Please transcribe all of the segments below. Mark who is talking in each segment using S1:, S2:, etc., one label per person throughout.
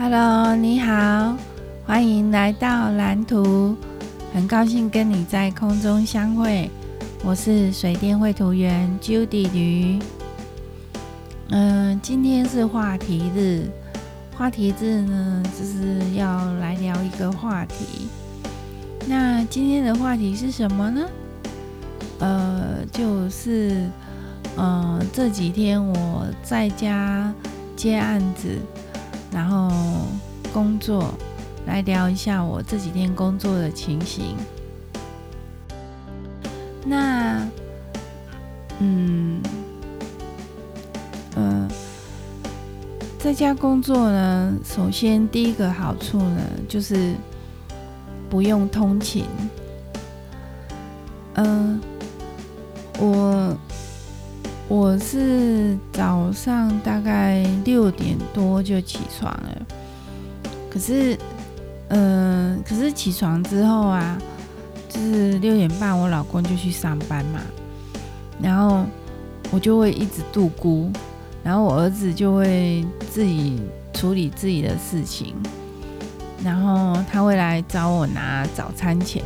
S1: Hello，你好，欢迎来到蓝图，很高兴跟你在空中相会。我是水电绘图员 Judy 吕。嗯、今天是话题日，话题日呢，就是要来聊一个话题。那今天的话题是什么呢？呃，就是，呃，这几天我在家接案子。然后工作，来聊一下我这几天工作的情形。那，嗯，呃，在家工作呢，首先第一个好处呢，就是不用通勤。嗯、我。我是早上大概六点多就起床了，可是，嗯、可是起床之后啊，就是六点半，我老公就去上班嘛，然后我就会一直度孤，然后我儿子就会自己处理自己的事情，然后他会来找我拿早餐钱，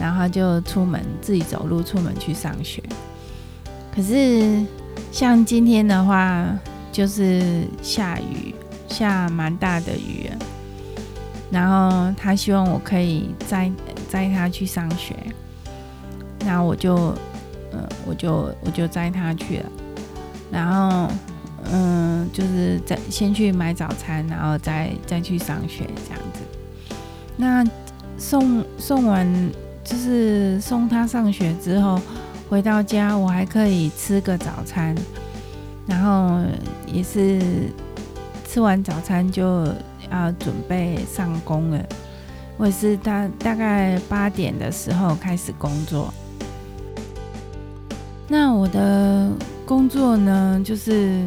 S1: 然后他就出门自己走路出门去上学。可是，像今天的话，就是下雨，下蛮大的雨。然后他希望我可以载载他去上学，那我就，呃，我就我就载他去了。然后，嗯，就是再先去买早餐，然后再再去上学这样子。那送送完，就是送他上学之后。回到家，我还可以吃个早餐，然后也是吃完早餐就要准备上工了。我也是大大概八点的时候开始工作。那我的工作呢，就是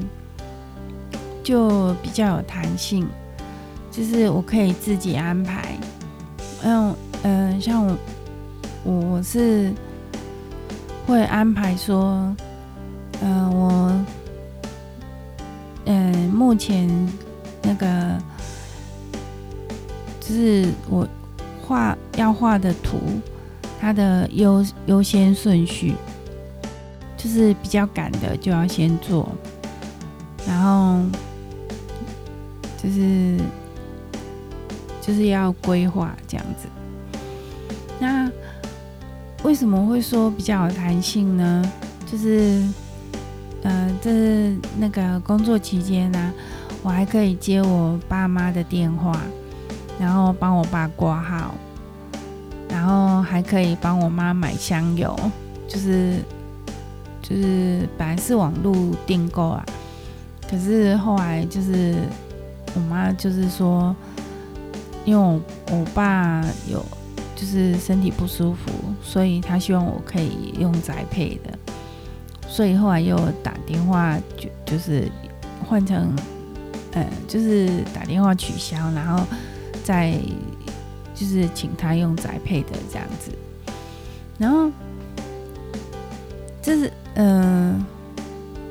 S1: 就比较有弹性，就是我可以自己安排。嗯嗯，像我我是。会安排说，嗯、呃，我，嗯、目前那个就是我画要画的图，它的优优先顺序，就是比较赶的就要先做，然后就是就是要规划这样什么会说比较有弹性呢？就是，呃，这是那个工作期间呢、啊，我还可以接我爸妈的电话，然后帮我爸挂号，然后还可以帮我妈买香油，就是就是本来是网络订购啊，可是后来就是我妈就是说，因为我我爸有。就是身体不舒服，所以他希望我可以用宅配的，所以后来又打电话就就是换成，呃，就是打电话取消，然后再就是请他用宅配的这样子，然后就是嗯、呃，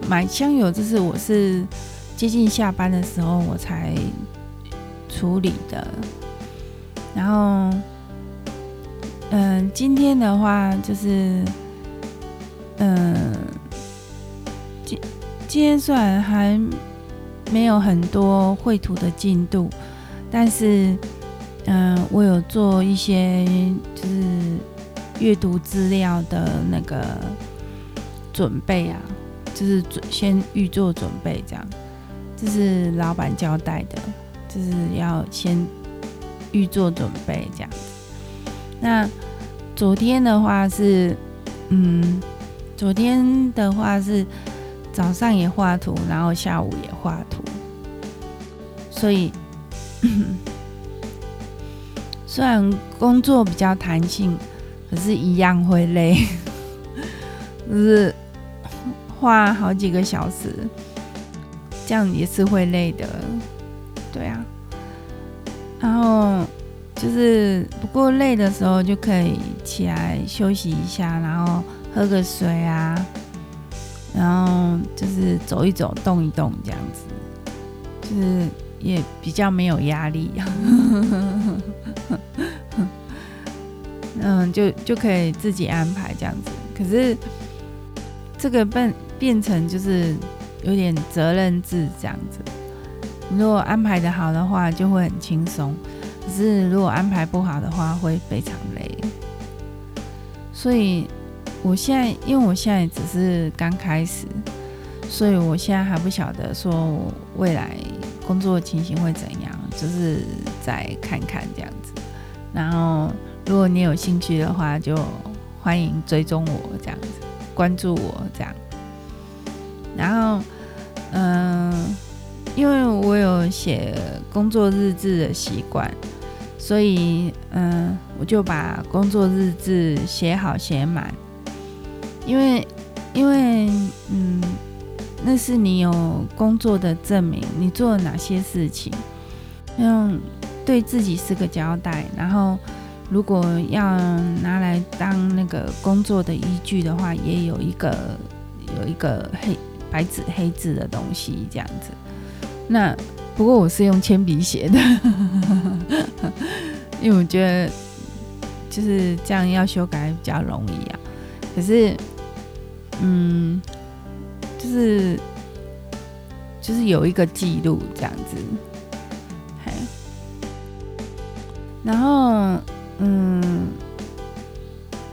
S1: 买香油，这是我是接近下班的时候我才处理的，然后。嗯，今天的话就是，嗯，今今天虽然还没有很多绘图的进度，但是，嗯，我有做一些就是阅读资料的那个准备啊，就是准先预做准备这样，这是老板交代的，就是要先预做准备这样。那昨天的话是，嗯，昨天的话是早上也画图，然后下午也画图，所以 虽然工作比较弹性，可是一样会累，就是画好几个小时，这样也是会累的，对啊，然后。就是不过累的时候就可以起来休息一下，然后喝个水啊，然后就是走一走、动一动这样子，就是也比较没有压力，嗯，就就可以自己安排这样子。可是这个变变成就是有点责任制这样子。如果安排的好的话，就会很轻松；可是如果安排不好的话，会非常累。所以我现在，因为我现在只是刚开始，所以我现在还不晓得说未来。工作情形会怎样？就是再看看这样子。然后，如果你有兴趣的话，就欢迎追踪我这样子，关注我这样。然后，嗯、因为我有写工作日志的习惯，所以嗯、我就把工作日志写好写满。因为，因为嗯。那是你有工作的证明，你做了哪些事情，让对自己是个交代。然后，如果要拿来当那个工作的依据的话，也有一个有一个黑白纸黑字的东西这样子。那不过我是用铅笔写的，因为我觉得就是这样要修改比较容易啊。可是，嗯。就是就是有一个记录这样子，嘿，然后嗯，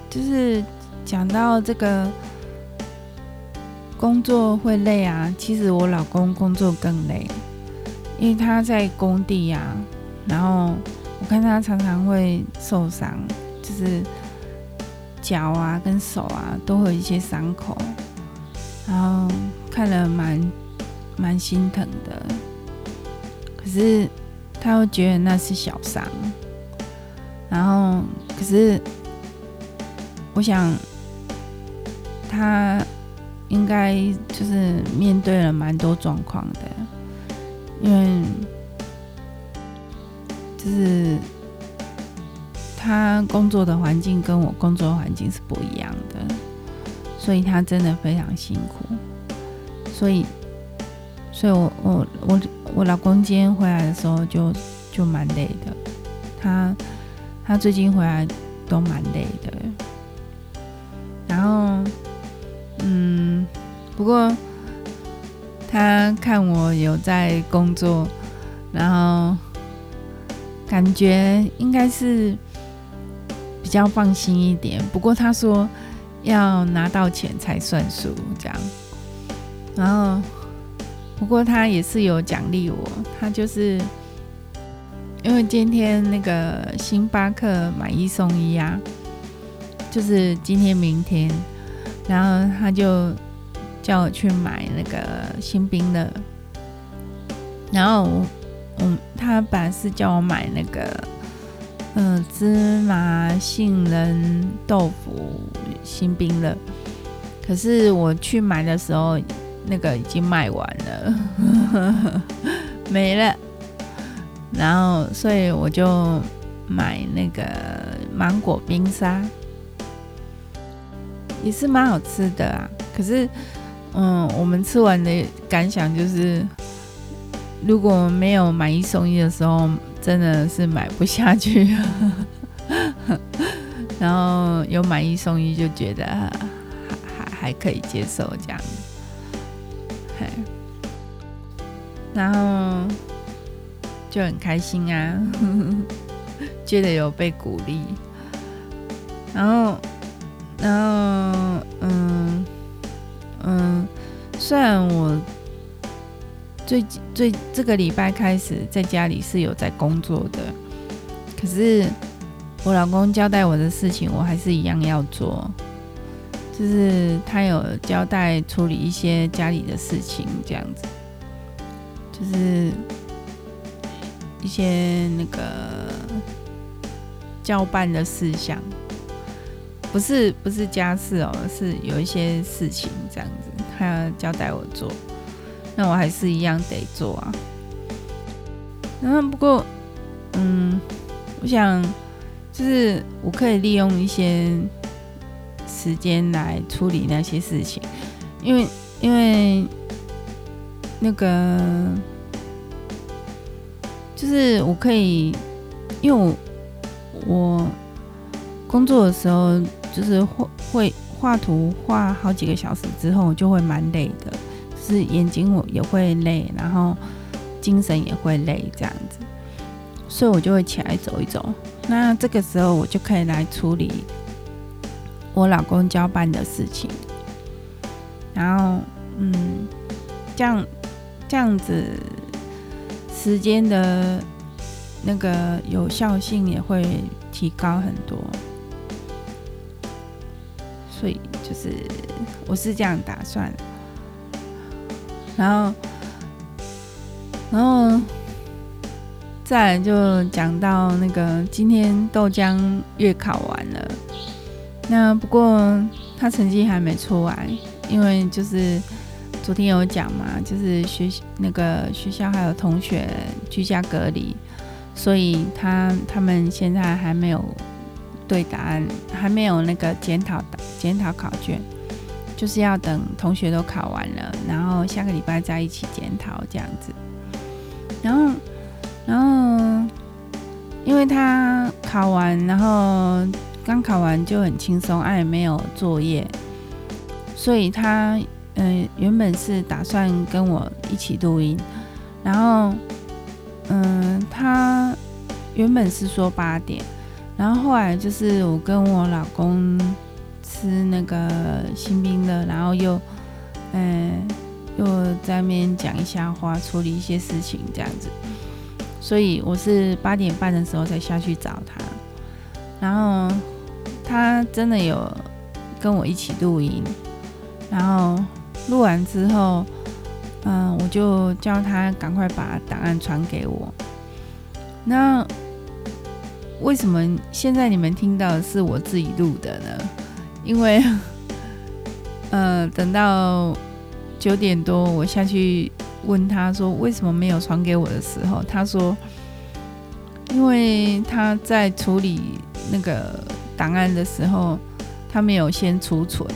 S1: 就是讲到这个工作会累啊，其实我老公工作更累，因为他在工地呀，然后我看他常常会受伤，就是脚啊跟手啊都会有一些伤口。然后看了蛮蛮心疼的，可是他又觉得那是小伤，然后可是我想他应该就是面对了蛮多状况的，因为就是他工作的环境跟我工作的环境是不一样的。所以他真的非常辛苦，所以，所以我我我我老公今天回来的时候就就蛮累的，他他最近回来都蛮累的，然后嗯，不过他看我有在工作，然后感觉应该是比较放心一点，不过他说。要拿到钱才算数，这样。然后，不过他也是有奖励我，他就是因为今天那个星巴克买一送一啊，就是今天明天，然后他就叫我去买那个新冰乐，然后嗯，他本来是叫我买那个。嗯，芝麻杏仁豆腐新冰乐，可是我去买的时候，那个已经卖完了，没了。然后，所以我就买那个芒果冰沙，也是蛮好吃的啊。可是，嗯，我们吃完的感想就是，如果没有买一送一的时候。真的是买不下去，然后有买一送一，就觉得还还还可以接受这样，然后就很开心啊，觉得有被鼓励，然后然后嗯嗯，虽然我。最最这个礼拜开始在家里是有在工作的，可是我老公交代我的事情，我还是一样要做。就是他有交代处理一些家里的事情，这样子，就是一些那个交办的事项，不是不是家事哦，是有一些事情这样子，他交代我做。那我还是一样得做啊。然后不过，嗯，我想就是我可以利用一些时间来处理那些事情，因为因为那个就是我可以，因为我我工作的时候，就是会会画图画好几个小时之后，就会蛮累的，是眼睛我也会累，然后精神也会累这样子，所以我就会起来走一走。那这个时候我就可以来处理我老公交办的事情，然后嗯，这样这样子。时间的那个有效性也会提高很多，所以就是我是这样打算。然后，然后再来就讲到那个今天豆浆月考完了，那不过他成绩还没出来，因为就是。昨天有讲嘛，就是学那个学校还有同学居家隔离，所以他他们现在还没有对答案，还没有那个检讨检讨考卷，就是要等同学都考完了，然后下个礼拜再一起检讨这样子。然后然后因为他考完，然后刚考完就很轻松，哎，没有作业，所以他。嗯，原本是打算跟我一起录音，然后，嗯，他原本是说八点，然后后来就是我跟我老公吃那个新兵的，然后又，嗯，又在那边讲一下话，处理一些事情这样子，所以我是八点半的时候才下去找他，然后他真的有跟我一起录音，然后。录完之后，嗯，我就叫他赶快把档案传给我。那为什么现在你们听到的是我自己录的呢？因为，呃，等到九点多我下去问他说为什么没有传给我的时候，他说，因为他在处理那个档案的时候，他没有先储存。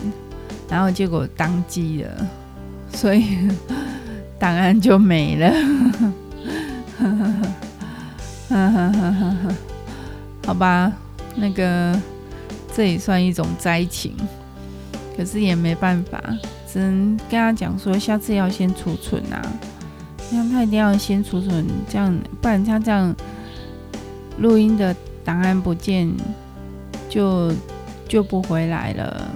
S1: 然后结果当机了，所以 档案就没了。好吧，那个这也算一种灾情，可是也没办法，只能跟他讲说，下次要先储存啊，那他一定要先储存，这样不然他这样录音的档案不见，就就不回来了。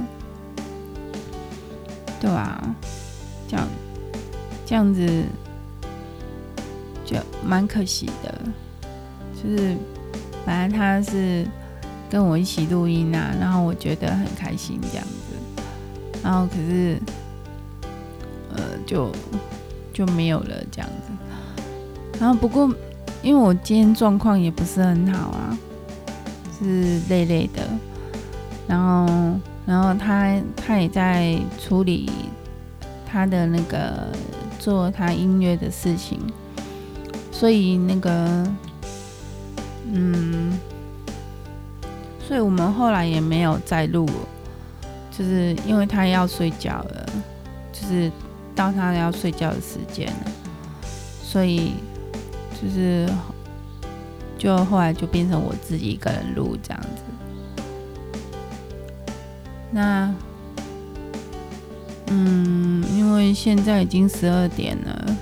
S1: 对啊，这样这样子就蛮可惜的。就是本来他是跟我一起录音啊，然后我觉得很开心这样子，然后可是呃就就没有了这样子。然后不过因为我今天状况也不是很好啊，是累累的，然后。然后他他也在处理他的那个做他音乐的事情，所以那个嗯，所以我们后来也没有再录，就是因为他要睡觉了，就是到他要睡觉的时间了，所以就是就后来就变成我自己一个人录这样子。那，嗯，因为现在已经十二点了，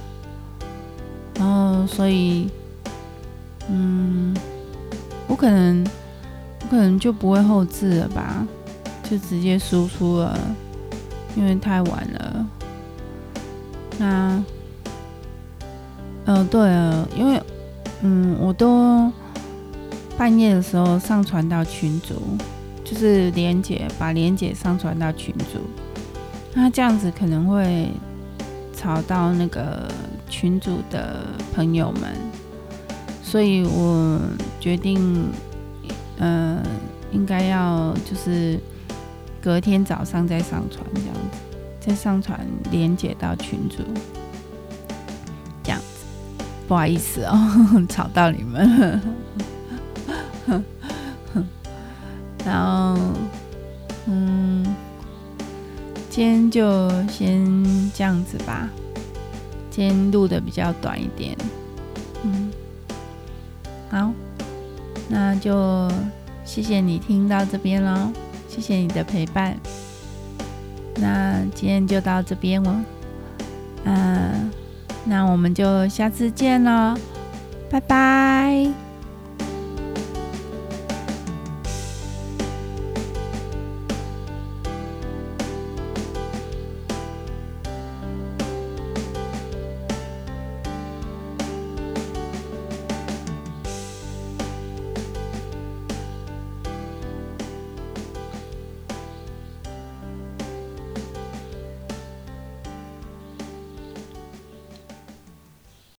S1: 然后所以，嗯，我可能，我可能就不会后置了吧，就直接输出了，因为太晚了。那，呃，对了，因为，嗯，我都半夜的时候上传到群组。就是连结，把连结上传到群组，那这样子可能会吵到那个群组的朋友们，所以我决定，呃，应该要就是隔天早上再上传这样子，再上传连接到群组，这样子，不好意思哦，吵到你们。然后，嗯，今天就先这样子吧。今天录的比较短一点，嗯，好，那就谢谢你听到这边喽，谢谢你的陪伴。那今天就到这边哦，嗯，那我们就下次见喽，拜拜。